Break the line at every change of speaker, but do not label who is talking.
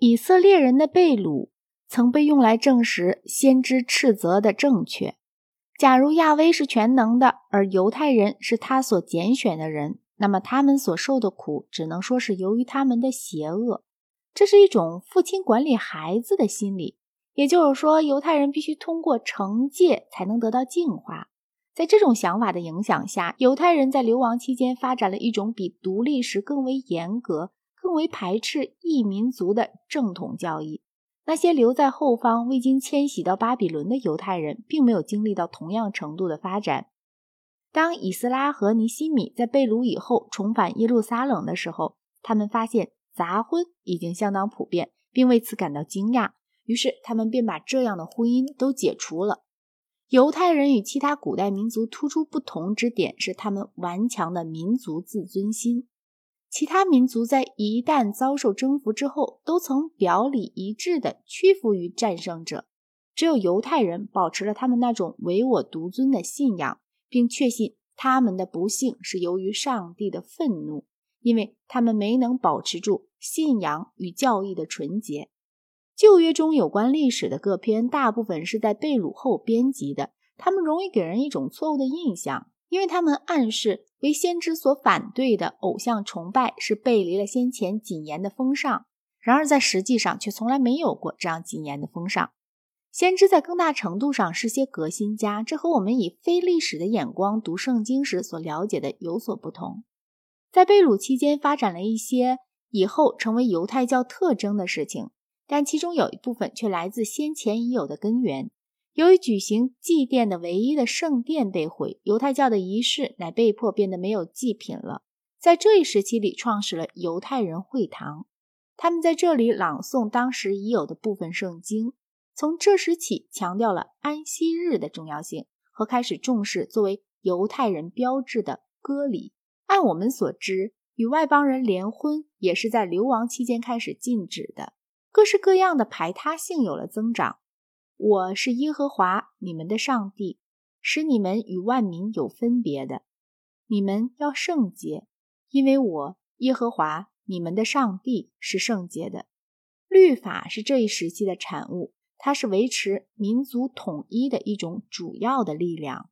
以色列人的被掳曾被用来证实先知斥责的正确。假如亚威是全能的，而犹太人是他所拣选的人，那么他们所受的苦只能说是由于他们的邪恶。这是一种父亲管理孩子的心理，也就是说，犹太人必须通过惩戒才能得到净化。在这种想法的影响下，犹太人在流亡期间发展了一种比独立时更为严格。更为排斥异民族的正统教义。那些留在后方未经迁徙到巴比伦的犹太人，并没有经历到同样程度的发展。当以斯拉和尼西米在被掳以后重返耶路撒冷的时候，他们发现杂婚已经相当普遍，并为此感到惊讶。于是，他们便把这样的婚姻都解除了。犹太人与其他古代民族突出不同之点是他们顽强的民族自尊心。其他民族在一旦遭受征服之后，都曾表里一致地屈服于战胜者。只有犹太人保持了他们那种唯我独尊的信仰，并确信他们的不幸是由于上帝的愤怒，因为他们没能保持住信仰与教义的纯洁。旧约中有关历史的各篇，大部分是在被掳后编辑的，他们容易给人一种错误的印象。因为他们暗示为先知所反对的偶像崇拜是背离了先前谨言的风尚，然而在实际上却从来没有过这样谨言的风尚。先知在更大程度上是些革新家，这和我们以非历史的眼光读圣经时所了解的有所不同。在被掳期间发展了一些以后成为犹太教特征的事情，但其中有一部分却来自先前已有的根源。由于举行祭奠的唯一的圣殿被毁，犹太教的仪式乃被迫变得没有祭品了。在这一时期里，创始了犹太人会堂，他们在这里朗诵当时已有的部分圣经。从这时起，强调了安息日的重要性，和开始重视作为犹太人标志的割礼。按我们所知，与外邦人联婚也是在流亡期间开始禁止的。各式各样的排他性有了增长。我是耶和华你们的上帝，使你们与万民有分别的。你们要圣洁，因为我耶和华你们的上帝是圣洁的。律法是这一时期的产物，它是维持民族统一的一种主要的力量。